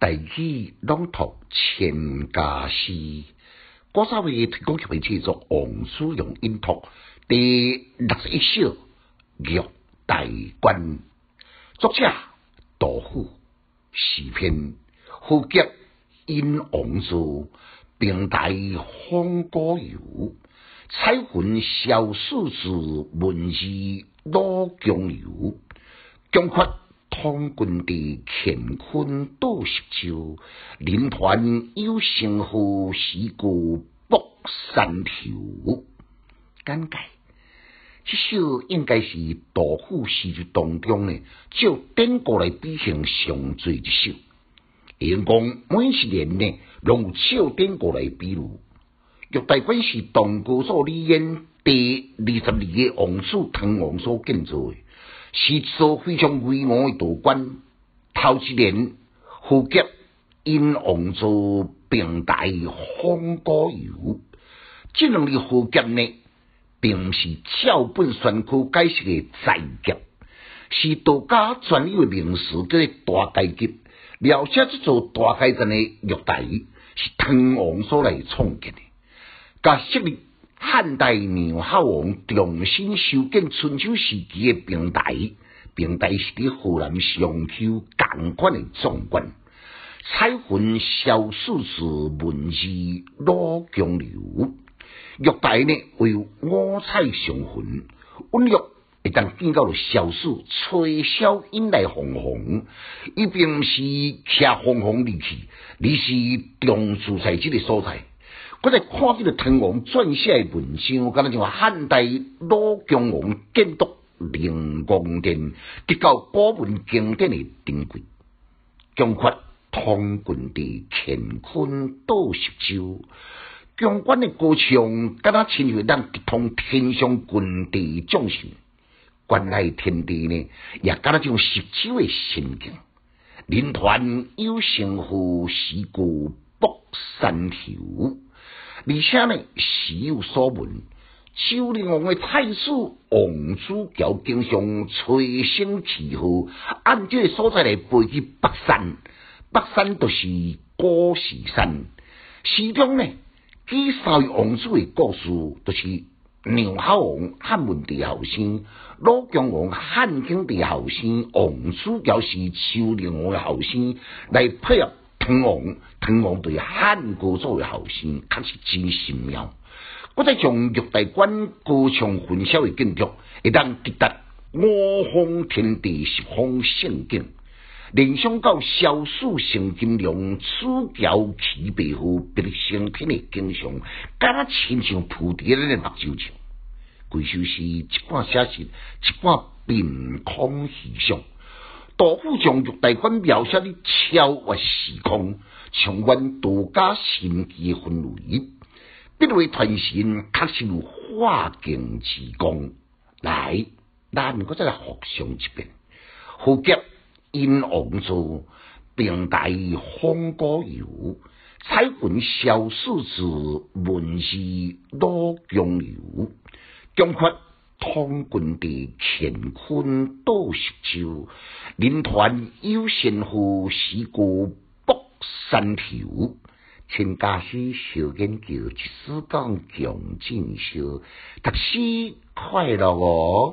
大器朗读千家诗，古早味提供给制作王叔用音读第六十一首《玉带关》，作者杜甫，诗篇呼吸因王族，平台风歌游，彩云小数字文字老江流，江阔。通军地乾坤多十州，林团有胜负，是故北山头。简介：这首应该是杜甫诗句当中呢，照典故来比行上最一首。因讲每一年呢，拢有照典故来比如。玉带关是东高所李渊第二十二个王子唐王所建造的。是一座非常巍峨的道观，头一年呼吸因王座并大风歌游，这两个呼吸呢，并不是照本宣科解释的在劫，是道家专有的名词，叫做大阶级。描写这座大阶阵的玉带，是唐王所来创建的，甲昔日。汉代苗孝王重新修建春秋时期的平台，平台是伫河南商丘港关的壮观，彩云小数字文字老江流，玉带呢为五彩祥云，温玉一旦见到了小树吹箫引来红红，伊并毋是徛红红离去，而是重视在即个所在。我在看这个唐王撰写的文章，我感觉像汉代老姜王建筑灵光殿，得到古文经典的珍贵。江阔通军地乾坤多十州，将官的歌唱，敢若亲像咱一通天上军地将士，关内天地呢，也敢若种十州的心境。林团有胜负，是故北山头。而且呢，时有所闻，周灵王的太子王子乔经常吹声旗号，按这个所在来飞去北山。北山就是古时山。诗中呢，记载王子的故事，就是牛孝王汉文帝后生，老姜王汉景帝后生，王子乔是周灵王的后生，来配合。滕王，滕王对汉歌作为后生，确实真神妙。我在从玉带关歌唱混淆的建筑，一旦抵达五方天地十方圣境，联想到小数成金龙，此桥起白虎，别立升天的景象，敢若亲像铺伫咱的目睭像。贵首诗一半写实，一半凭空虚想。杜甫将玉带关描写的超越时空，充满道家神奇氛围，笔为传神，确实有化境之功。来，咱搁再来复诵一遍：呼吸因王座，平台风歌游，彩云小数字，文字老江流，江阔。通军地乾坤多十洲，林团有仙户，是故卜山头。陈家师小研究，一时讲穷尽修，读书快乐哦。